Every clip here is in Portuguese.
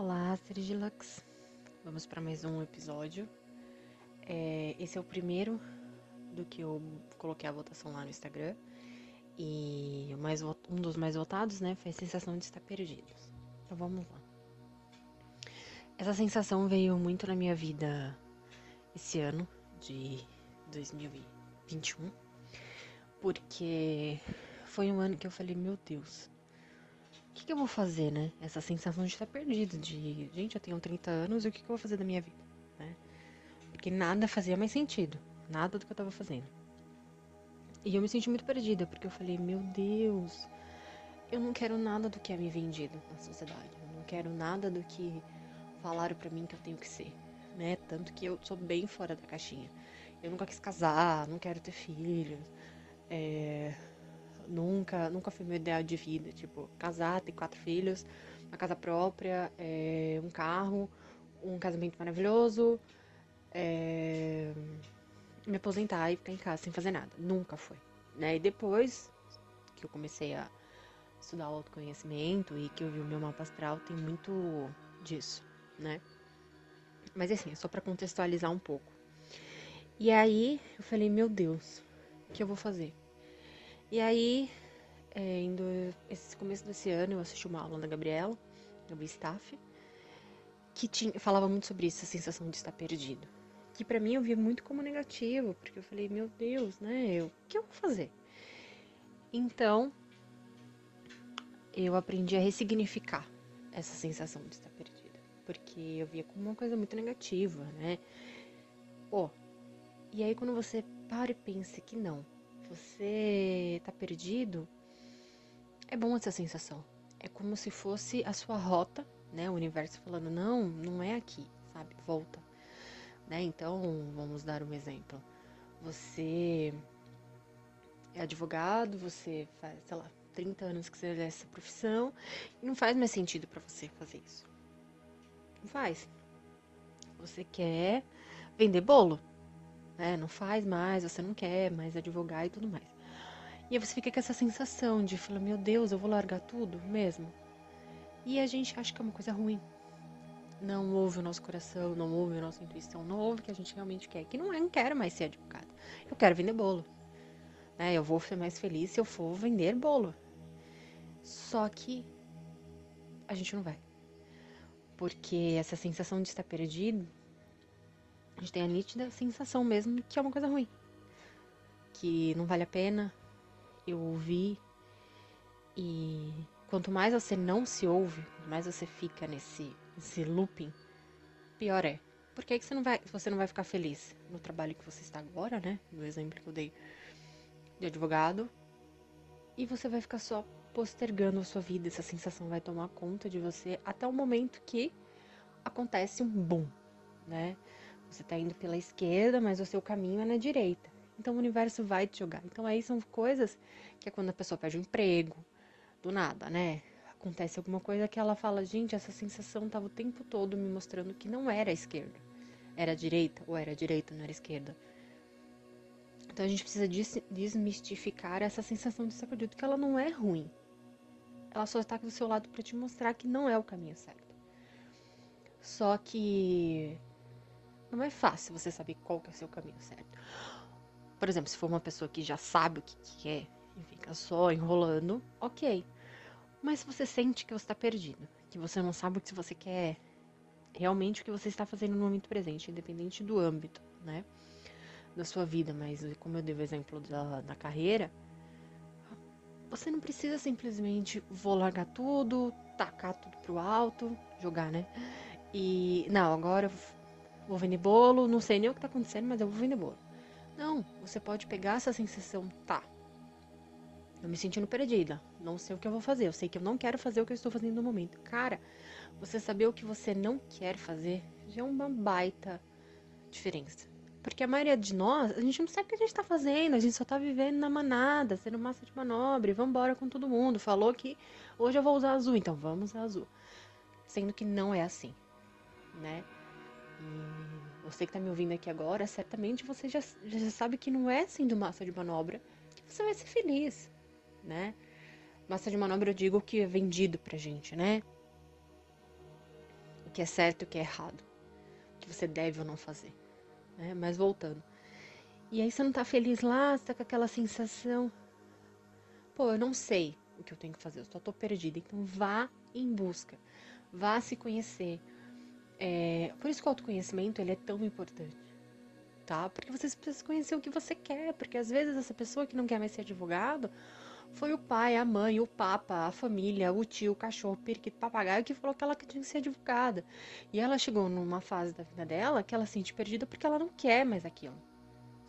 Olá, Sergilux. Vamos para mais um episódio. É, esse é o primeiro do que eu coloquei a votação lá no Instagram. E mais, um dos mais votados, né, foi a sensação de estar perdidos. Então vamos lá. Essa sensação veio muito na minha vida esse ano de 2021, porque foi um ano que eu falei, meu Deus, que, que eu vou fazer, né? Essa sensação de estar perdido, de, gente, eu tenho 30 anos e o que, que eu vou fazer da minha vida, né? Porque nada fazia mais sentido, nada do que eu tava fazendo. E eu me senti muito perdida, porque eu falei, meu Deus, eu não quero nada do que é me vendido na sociedade, eu não quero nada do que falaram para mim que eu tenho que ser, né? Tanto que eu sou bem fora da caixinha. Eu nunca quis casar, não quero ter filhos, é, Nunca, nunca foi meu ideal de vida. Tipo, casar, ter quatro filhos, uma casa própria, é, um carro, um casamento maravilhoso, é, me aposentar e ficar em casa sem fazer nada. Nunca foi. Né? E depois que eu comecei a estudar autoconhecimento e que eu vi o meu mapa astral, tem muito disso, né? Mas assim, só para contextualizar um pouco. E aí eu falei, meu Deus, o que eu vou fazer? E aí, é, indo esse começo desse ano, eu assisti uma aula da Gabriela, Gabi Staff, que tinha, falava muito sobre isso, a sensação de estar perdido. Que para mim eu via muito como negativo, porque eu falei, meu Deus, né? Eu, o que eu vou fazer? Então, eu aprendi a ressignificar essa sensação de estar perdida. Porque eu via como uma coisa muito negativa, né? Pô, e aí quando você para e pensa que não, você tá perdido, é bom essa sensação. É como se fosse a sua rota, né? O universo falando, não, não é aqui, sabe? Volta. Né? Então, vamos dar um exemplo. Você é advogado, você faz, sei lá, 30 anos que você exerce essa profissão e não faz mais sentido para você fazer isso. Não faz. Você quer vender bolo né? Não faz mais, você não quer mais advogar e tudo mais. E aí você fica com essa sensação de falar, meu Deus, eu vou largar tudo mesmo. E a gente acha que é uma coisa ruim. Não ouve o nosso coração, não ouve a nossa intuição, não ouve o que a gente realmente quer. Que não é, não quero mais ser advogada. Eu quero vender bolo. Né? Eu vou ser mais feliz se eu for vender bolo. Só que a gente não vai. Porque essa sensação de estar perdido a gente tem a nítida sensação mesmo que é uma coisa ruim. Que não vale a pena eu ouvir. E quanto mais você não se ouve, mais você fica nesse, nesse looping, pior é. Por que, que você, não vai, você não vai ficar feliz no trabalho que você está agora, né? No exemplo que eu dei de advogado. E você vai ficar só postergando a sua vida. Essa sensação vai tomar conta de você até o momento que acontece um boom, né? Você está indo pela esquerda, mas o seu caminho é na direita. Então o universo vai te jogar. Então aí são coisas que é quando a pessoa perde um emprego, do nada, né? Acontece alguma coisa que ela fala, gente, essa sensação estava o tempo todo me mostrando que não era a esquerda. Era a direita, ou era a direita, não era a esquerda. Então a gente precisa desmistificar essa sensação de estar perdido, que ela não é ruim. Ela só está do seu lado para te mostrar que não é o caminho certo. Só que não é fácil você saber qual que é o seu caminho certo. Por exemplo, se for uma pessoa que já sabe o que quer e fica só enrolando, ok. Mas se você sente que você está perdido, que você não sabe o que você quer, realmente o que você está fazendo no momento presente, independente do âmbito, né? Da sua vida, mas como eu dei o exemplo da, da carreira, você não precisa simplesmente vou largar tudo, tacar tudo pro alto, jogar, né? E não, agora vou vender bolo, não sei nem o que tá acontecendo, mas eu vou vender bolo. Não, você pode pegar essa sensação, tá. Eu me sentindo perdida, não sei o que eu vou fazer, eu sei que eu não quero fazer o que eu estou fazendo no momento. Cara, você saber o que você não quer fazer já é uma baita diferença. Porque a maioria de nós, a gente não sabe o que a gente tá fazendo, a gente só tá vivendo na manada, sendo massa de manobra, e vambora com todo mundo. Falou que hoje eu vou usar azul, então vamos usar azul. Sendo que não é assim, né? E você que está me ouvindo aqui agora, certamente você já, já sabe que não é sendo massa de manobra que você vai ser feliz, né? Massa de manobra eu digo que é vendido pra gente, né? que é certo e o que é errado, o que você deve ou não fazer. Né? Mas voltando. E aí você não tá feliz lá, você tá com aquela sensação. Pô, eu não sei o que eu tenho que fazer, eu só tô perdida. Então vá em busca, vá se conhecer. É, por isso que o autoconhecimento ele é tão importante, tá? Porque você precisa conhecer o que você quer, porque às vezes essa pessoa que não quer mais ser advogado foi o pai, a mãe, o papa, a família, o tio, o cachorro, o periquito, o papagaio que falou que ela tinha que ser advogada. E ela chegou numa fase da vida dela que ela se sente perdida porque ela não quer mais aquilo,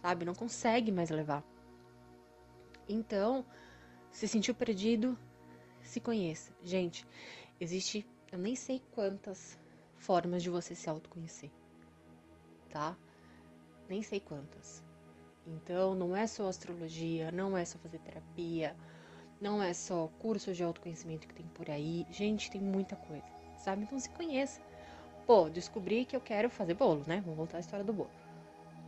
sabe? Não consegue mais levar. Então, se sentiu perdido, se conheça. Gente, existe, eu nem sei quantas formas de você se autoconhecer, tá? Nem sei quantas. Então, não é só astrologia, não é só fazer terapia, não é só curso de autoconhecimento que tem por aí. Gente, tem muita coisa, sabe? Então se conheça. Pô, descobri que eu quero fazer bolo, né? Vamos voltar à história do bolo.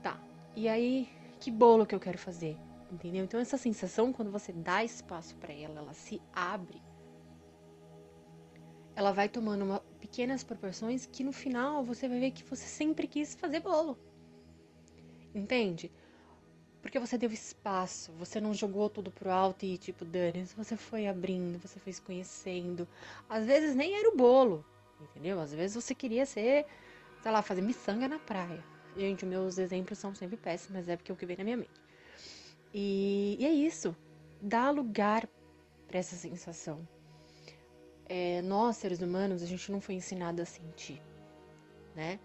Tá. E aí, que bolo que eu quero fazer? Entendeu? Então essa sensação quando você dá espaço para ela, ela se abre. Ela vai tomando uma, pequenas proporções que no final você vai ver que você sempre quis fazer bolo. Entende? Porque você deu espaço, você não jogou tudo pro alto e tipo, dane você foi abrindo, você foi se conhecendo. Às vezes nem era o bolo, entendeu? Às vezes você queria ser, sei lá, fazer miçanga na praia. Gente, meus exemplos são sempre péssimos, mas é porque é o que vem na minha mente. E, e é isso. Dá lugar para essa sensação. É, nós, seres humanos, a gente não foi ensinado a sentir, né?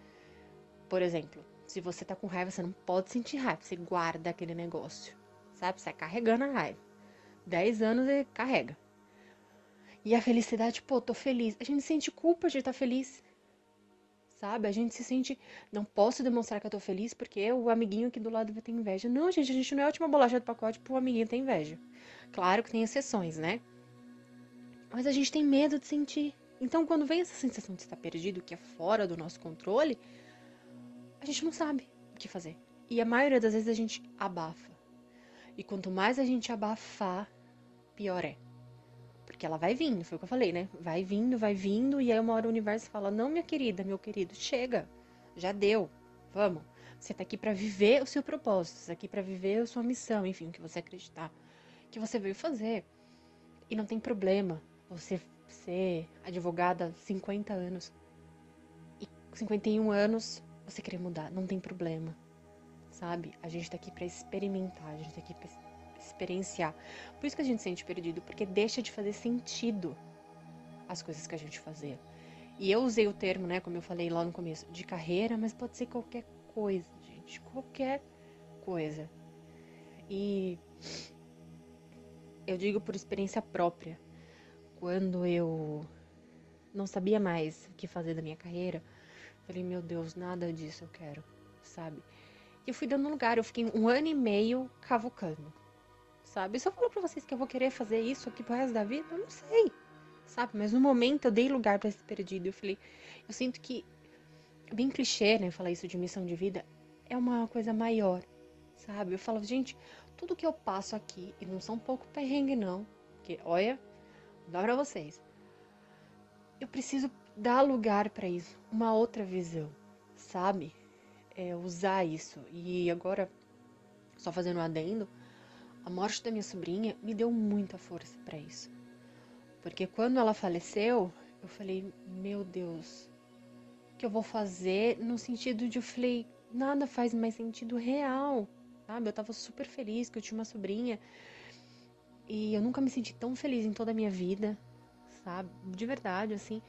Por exemplo, se você tá com raiva, você não pode sentir raiva. Você guarda aquele negócio. Sabe? Você vai carregando a raiva. 10 anos e carrega. E a felicidade, pô, tô feliz. A gente sente culpa de estar tá feliz. Sabe? A gente se sente. Não posso demonstrar que eu tô feliz porque o amiguinho aqui do lado vai ter inveja. Não, gente, a gente não é a última bolacha do pacote pro amiguinho ter inveja. Claro que tem exceções, né? Mas a gente tem medo de sentir. Então, quando vem essa sensação de estar perdido, que é fora do nosso controle, a gente não sabe o que fazer. E a maioria das vezes a gente abafa. E quanto mais a gente abafar, pior é. Porque ela vai vindo, foi o que eu falei, né? Vai vindo, vai vindo, e aí uma hora o universo fala: Não, minha querida, meu querido, chega, já deu, vamos. Você tá aqui para viver o seu propósito, você tá aqui para viver a sua missão, enfim, o que você acreditar, que você veio fazer. E não tem problema você ser advogada 50 anos e 51 anos você querer mudar, não tem problema, sabe? A gente tá aqui para experimentar, a gente tá aqui pra experienciar. Por isso que a gente se sente perdido, porque deixa de fazer sentido as coisas que a gente fazia. E eu usei o termo, né, como eu falei lá no começo, de carreira, mas pode ser qualquer coisa, gente, qualquer coisa. E eu digo por experiência própria. Quando eu não sabia mais o que fazer da minha carreira, Falei, meu Deus, nada disso eu quero, sabe? E eu fui dando lugar, eu fiquei um ano e meio cavucando, sabe? Se eu falar pra vocês que eu vou querer fazer isso aqui pro resto da vida, eu não sei, sabe? Mas no momento eu dei lugar para esse perdido. Eu falei, eu sinto que, bem clichê, né, falar isso de missão de vida, é uma coisa maior, sabe? Eu falo, gente, tudo que eu passo aqui, e não são pouco perrengue, não, porque, olha, dar pra vocês. Eu preciso dar lugar para isso, uma outra visão, sabe? É, usar isso. E agora, só fazendo um adendo, a morte da minha sobrinha me deu muita força para isso. Porque quando ela faleceu, eu falei, meu Deus, o que eu vou fazer? No sentido de eu falei, nada faz mais sentido real, sabe? Eu tava super feliz que eu tinha uma sobrinha. E eu nunca me senti tão feliz em toda a minha vida, sabe? De verdade, assim.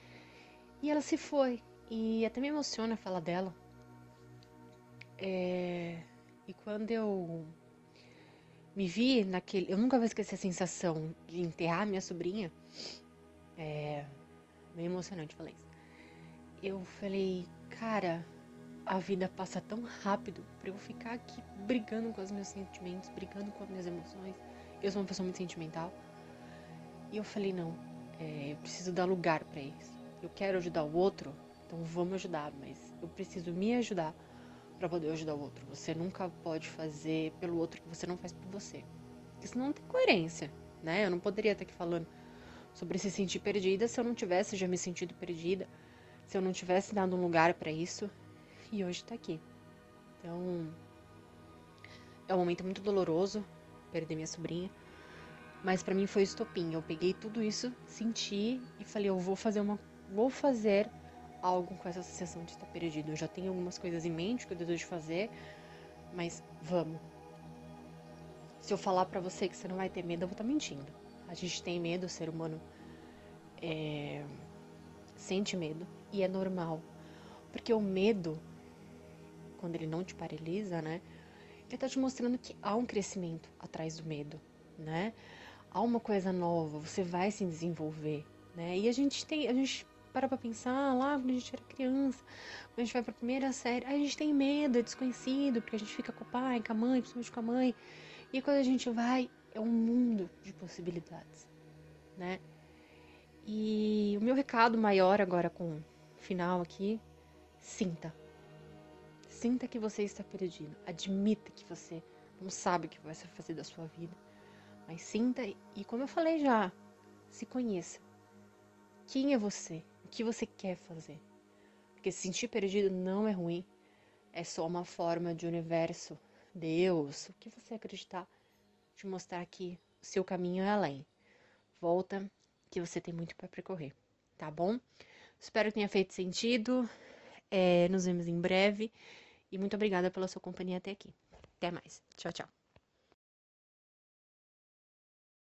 E ela se foi. E até me emociona falar dela. É... E quando eu me vi naquele. Eu nunca vou esquecer a sensação de enterrar minha sobrinha. É. Meio emocionante falar isso. Eu falei, cara, a vida passa tão rápido pra eu ficar aqui brigando com os meus sentimentos, brigando com as minhas emoções. Eu sou uma pessoa muito sentimental. E eu falei, não, é, eu preciso dar lugar para isso eu quero ajudar o outro, então vamos ajudar, mas eu preciso me ajudar para poder ajudar o outro. Você nunca pode fazer pelo outro que você não faz por você. Isso não tem coerência, né? Eu não poderia estar aqui falando sobre se sentir perdida se eu não tivesse já me sentido perdida, se eu não tivesse dado um lugar para isso e hoje tá aqui. Então, é um momento muito doloroso perder minha sobrinha, mas para mim foi estopim. Eu peguei tudo isso, senti e falei, eu vou fazer uma vou fazer algo com essa sensação de estar perdido. Eu já tenho algumas coisas em mente que eu desejo fazer, mas vamos. Se eu falar para você que você não vai ter medo, eu vou estar tá mentindo. A gente tem medo, o ser humano é... sente medo e é normal. Porque o medo, quando ele não te paralisa, né? Ele tá te mostrando que há um crescimento atrás do medo, né? Há uma coisa nova, você vai se desenvolver, né? E a gente tem, a gente para pra pensar, lá quando a gente era criança, quando a gente vai pra primeira série, a gente tem medo, é desconhecido, porque a gente fica com o pai, com a mãe, principalmente com a mãe. E quando a gente vai, é um mundo de possibilidades, né? E o meu recado maior agora com o final aqui, sinta. Sinta que você está perdido. Admita que você não sabe o que vai fazer da sua vida. Mas sinta e, como eu falei já, se conheça. Quem é você? O que você quer fazer? Porque se sentir perdido não é ruim. É só uma forma de universo, Deus, o que você acreditar, te mostrar que o seu caminho é além. Volta, que você tem muito para percorrer, tá bom? Espero que tenha feito sentido. É, nos vemos em breve. E muito obrigada pela sua companhia até aqui. Até mais. Tchau, tchau.